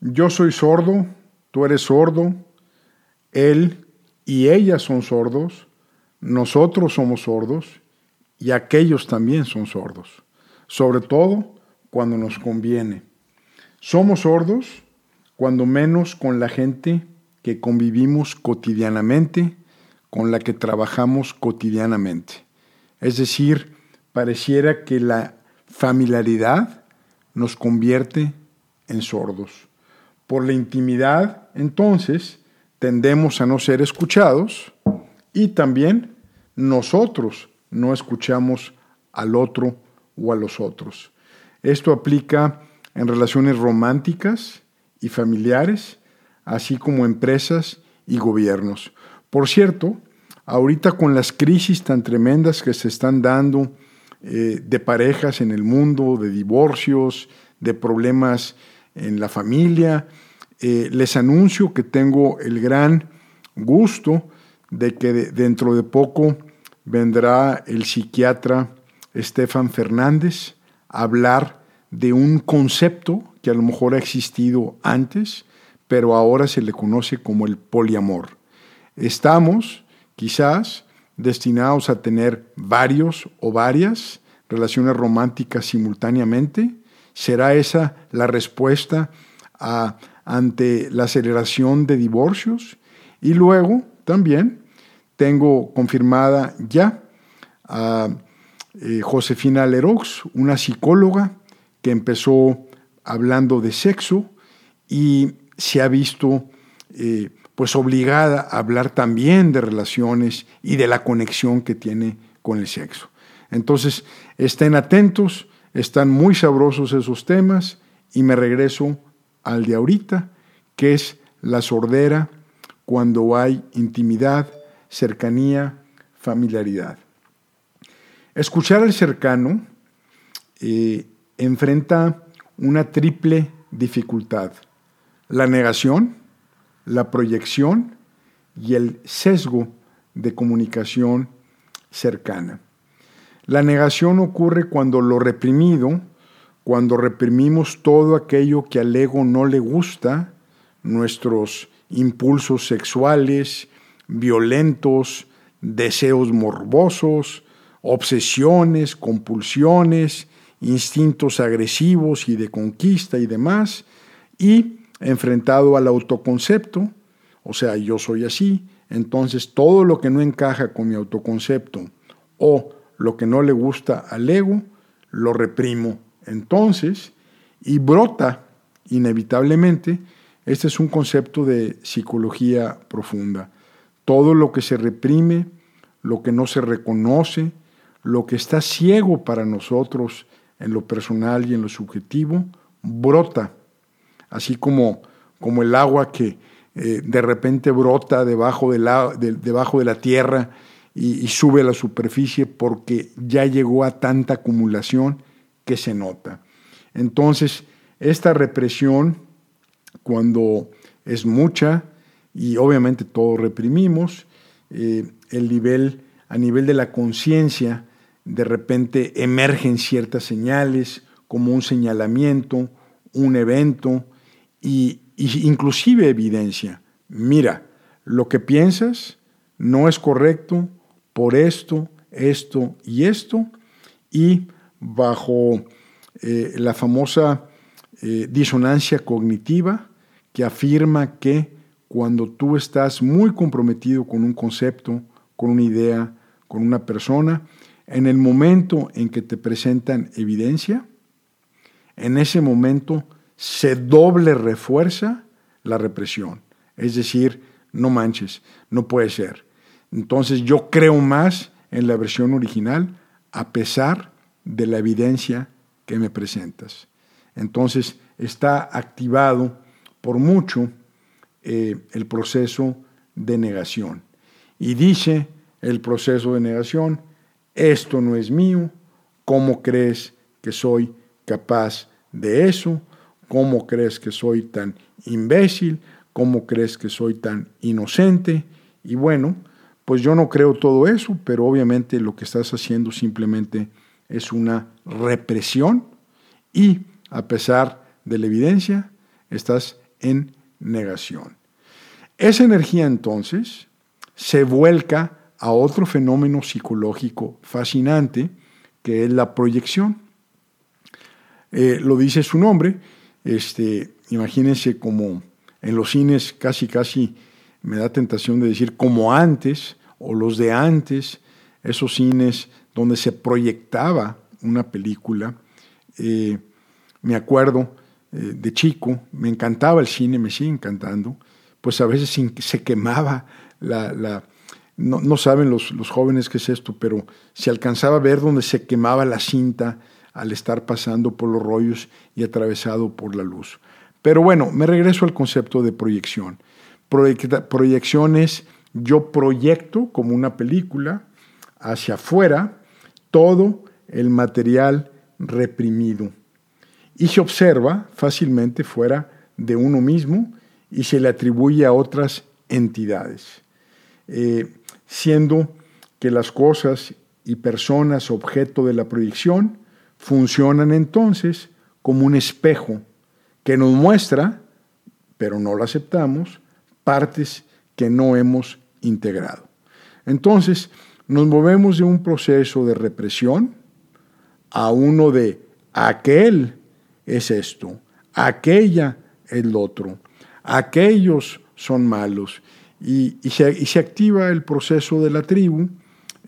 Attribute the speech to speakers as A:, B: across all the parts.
A: yo soy sordo, tú eres sordo, él y ella son sordos, nosotros somos sordos y aquellos también son sordos, sobre todo cuando nos conviene. Somos sordos cuando menos con la gente que convivimos cotidianamente, con la que trabajamos cotidianamente. Es decir, pareciera que la familiaridad nos convierte en sordos. Por la intimidad, entonces, tendemos a no ser escuchados y también nosotros no escuchamos al otro o a los otros. Esto aplica en relaciones románticas y familiares, así como empresas y gobiernos. Por cierto, ahorita con las crisis tan tremendas que se están dando eh, de parejas en el mundo, de divorcios, de problemas en la familia, eh, les anuncio que tengo el gran gusto de que dentro de poco vendrá el psiquiatra Estefan Fernández a hablar de un concepto que a lo mejor ha existido antes, pero ahora se le conoce como el poliamor. Estamos quizás destinados a tener varios o varias relaciones románticas simultáneamente. ¿Será esa la respuesta ante la aceleración de divorcios? Y luego también tengo confirmada ya a eh, Josefina Lerox, una psicóloga que empezó hablando de sexo y se ha visto eh, pues obligada a hablar también de relaciones y de la conexión que tiene con el sexo. Entonces, estén atentos, están muy sabrosos esos temas y me regreso al de ahorita, que es la sordera cuando hay intimidad, cercanía, familiaridad. Escuchar al cercano eh, enfrenta una triple dificultad. La negación, la proyección y el sesgo de comunicación cercana. La negación ocurre cuando lo reprimido, cuando reprimimos todo aquello que al ego no le gusta, nuestros impulsos sexuales, violentos, deseos morbosos, obsesiones, compulsiones, instintos agresivos y de conquista y demás, y enfrentado al autoconcepto, o sea, yo soy así, entonces todo lo que no encaja con mi autoconcepto o lo que no le gusta al ego, lo reprimo entonces y brota inevitablemente, este es un concepto de psicología profunda, todo lo que se reprime, lo que no se reconoce, lo que está ciego para nosotros en lo personal y en lo subjetivo, brota, así como, como el agua que eh, de repente brota debajo de la, debajo de la tierra y sube a la superficie porque ya llegó a tanta acumulación que se nota. Entonces, esta represión, cuando es mucha, y obviamente todos reprimimos, eh, el nivel, a nivel de la conciencia, de repente emergen ciertas señales como un señalamiento, un evento y, inclusive evidencia. Mira, lo que piensas no es correcto por esto, esto y esto, y bajo eh, la famosa eh, disonancia cognitiva que afirma que cuando tú estás muy comprometido con un concepto, con una idea, con una persona, en el momento en que te presentan evidencia, en ese momento se doble refuerza la represión. Es decir, no manches, no puede ser. Entonces yo creo más en la versión original a pesar de la evidencia que me presentas. Entonces está activado por mucho eh, el proceso de negación. Y dice el proceso de negación, esto no es mío, ¿cómo crees que soy capaz de eso? ¿Cómo crees que soy tan imbécil? ¿Cómo crees que soy tan inocente? Y bueno, pues yo no creo todo eso, pero obviamente lo que estás haciendo simplemente es una represión y a pesar de la evidencia, estás en negación. Esa energía entonces se vuelca a otro fenómeno psicológico fascinante que es la proyección. Eh, lo dice su nombre, este, imagínense como en los cines casi casi me da tentación de decir como antes o los de antes, esos cines donde se proyectaba una película. Eh, me acuerdo eh, de chico, me encantaba el cine, me sigue encantando, pues a veces se quemaba la... no, saben los, los, jóvenes qué es esto, pero se alcanzaba a ver donde se quemaba la cinta al estar pasando por los rollos y atravesado por la luz. Pero bueno, me regreso al concepto de proyección. proyección es yo proyecto como una película hacia afuera todo el material reprimido y se observa fácilmente fuera de uno mismo y se le atribuye a otras entidades, eh, siendo que las cosas y personas objeto de la proyección funcionan entonces como un espejo que nos muestra, pero no lo aceptamos, partes que no hemos integrado. Entonces, nos movemos de un proceso de represión a uno de aquel es esto, aquella es lo otro, aquellos son malos. Y, se, activa el proceso de la tribu,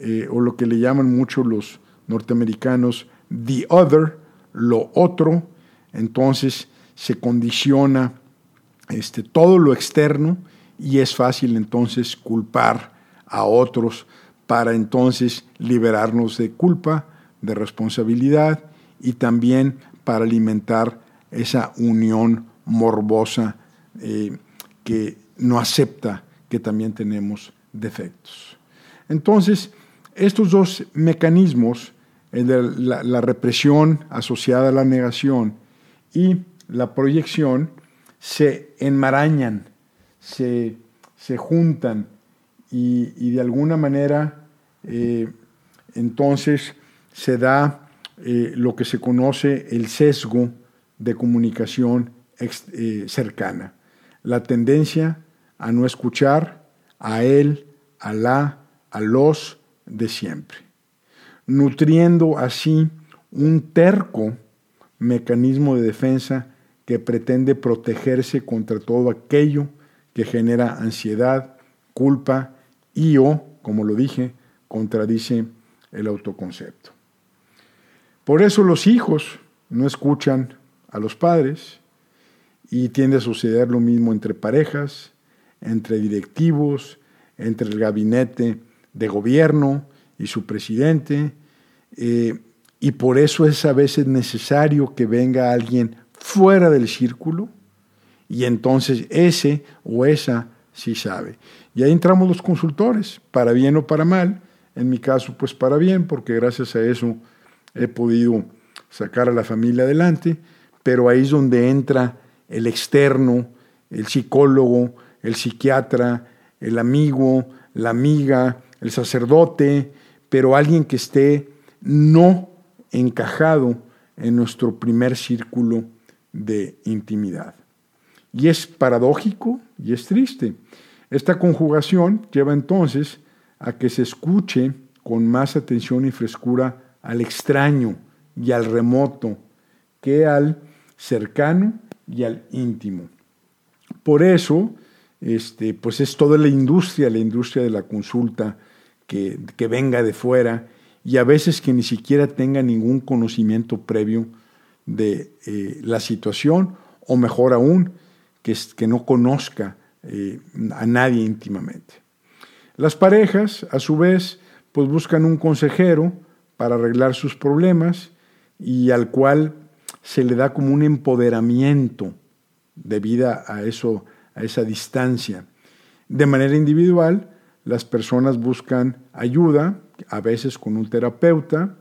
A: eh, o lo que le llaman mucho los norteamericanos the other, lo otro. Entonces se condiciona este, todo lo externo y es fácil entonces culpar a otros para entonces liberarnos de culpa, de responsabilidad y también para alimentar esa unión morbosa eh, que no acepta que también tenemos defectos. Entonces, estos dos mecanismos, de la, represión asociada a la negación y la proyección, se enmarañan, se, juntan y, de alguna manera eh, entonces se da eh, lo que se conoce el sesgo de comunicación eh, cercana, la tendencia a no escuchar a él, a la, a los de siempre, nutriendo así un terco mecanismo de defensa que pretende protegerse contra todo aquello que genera ansiedad, culpa y o, como lo dije, contradice el autoconcepto. Por eso los hijos no escuchan a los padres y tiende a suceder lo mismo entre parejas, entre directivos, entre el gabinete de gobierno y su presidente. Eh, y por eso es a veces necesario que venga alguien fuera del círculo y entonces ese o esa sí sabe. Y ahí entramos los consultores, para bien o para mal. En mi caso, pues para bien, porque gracias a eso he podido sacar a la familia adelante, pero ahí es donde entra el externo, el psicólogo, el psiquiatra, el amigo, la amiga, el sacerdote, pero alguien que esté no encajado en nuestro primer círculo de intimidad. Y es paradójico y es triste. Esta conjugación lleva entonces a que se escuche con más atención y frescura al extraño y al remoto que al cercano y al íntimo. Por eso, este, pues es toda la industria, la industria de la consulta que, que venga de fuera y a veces que ni siquiera tenga ningún conocimiento previo de eh, la situación o mejor aún, que, que no conozca eh, a nadie íntimamente. Las parejas, a su vez, pues buscan un consejero para arreglar sus problemas y al cual se le da como un empoderamiento debido a, eso, a esa distancia. De manera individual, las personas buscan ayuda, a veces con un terapeuta,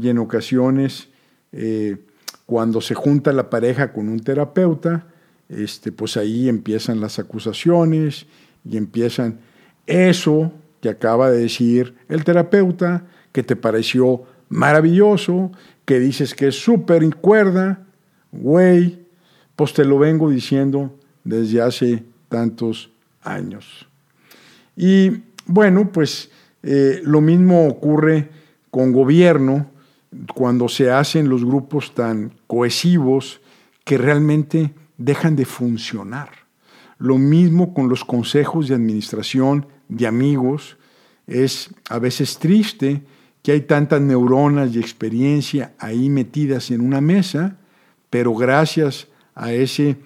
A: y en ocasiones, eh, cuando se junta la pareja con un terapeuta, este, pues ahí empiezan las acusaciones y empiezan eso que acaba de decir el terapeuta, que te pareció maravilloso, que dices que es súper cuerda, güey, pues te lo vengo diciendo desde hace tantos años. Y bueno, pues eh, lo mismo ocurre con gobierno cuando se hacen los grupos tan cohesivos que realmente dejan de funcionar. Lo mismo con los consejos de administración de amigos. Es a veces triste que hay tantas neuronas y experiencia ahí metidas en una mesa, pero gracias a ese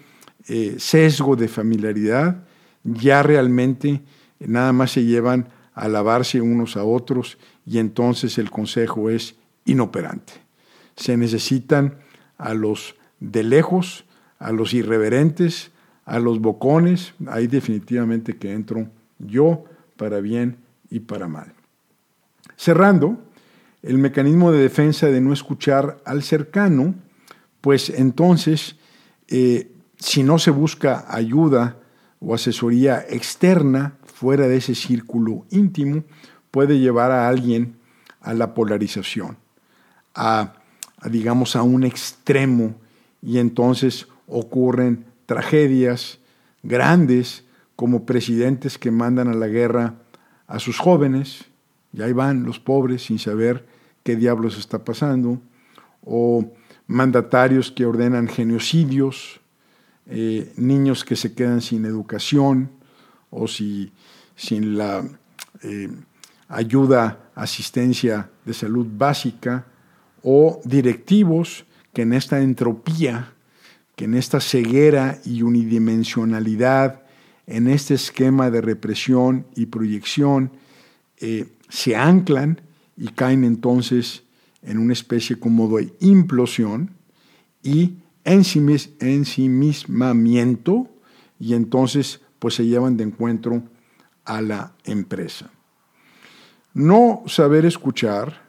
A: eh, sesgo de familiaridad, ya realmente nada más se llevan a lavarse unos a otros y entonces el consejo es inoperante. Se necesitan a los de lejos, a los irreverentes, a los bocones, ahí definitivamente que entro yo para bien y para mal. Cerrando, el mecanismo de defensa de no escuchar al cercano, pues entonces, eh, si no se busca ayuda o asesoría externa fuera de ese círculo íntimo, puede llevar a alguien a la polarización, a, a digamos, a un extremo, y entonces ocurren tragedias grandes como presidentes que mandan a la guerra a sus jóvenes, y ahí van los pobres sin saber qué diablos está pasando, o mandatarios que ordenan genocidios, eh, niños que se quedan sin educación o si, sin la eh, ayuda, asistencia de salud básica, o directivos que en esta entropía, que en esta ceguera y unidimensionalidad, en este esquema de represión y proyección, eh, se anclan y caen entonces en una especie como de implosión y ensimismamiento y entonces pues se llevan de encuentro a la empresa. No saber escuchar,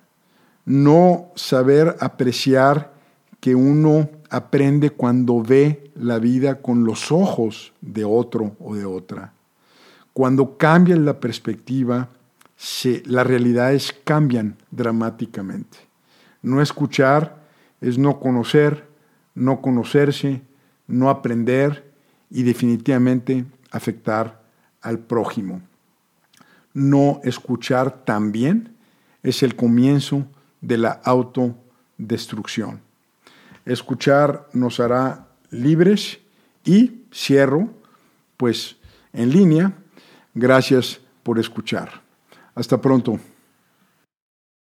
A: no saber apreciar que uno aprende cuando ve la vida con los ojos de otro o de otra. Cuando cambia la perspectiva, las realidades cambian dramáticamente. No escuchar es no conocer, no conocerse, no aprender y definitivamente afectar al prójimo. No escuchar también es el comienzo de la autodestrucción. Escuchar nos hará libres y cierro, pues en línea, gracias por escuchar. Hasta pronto.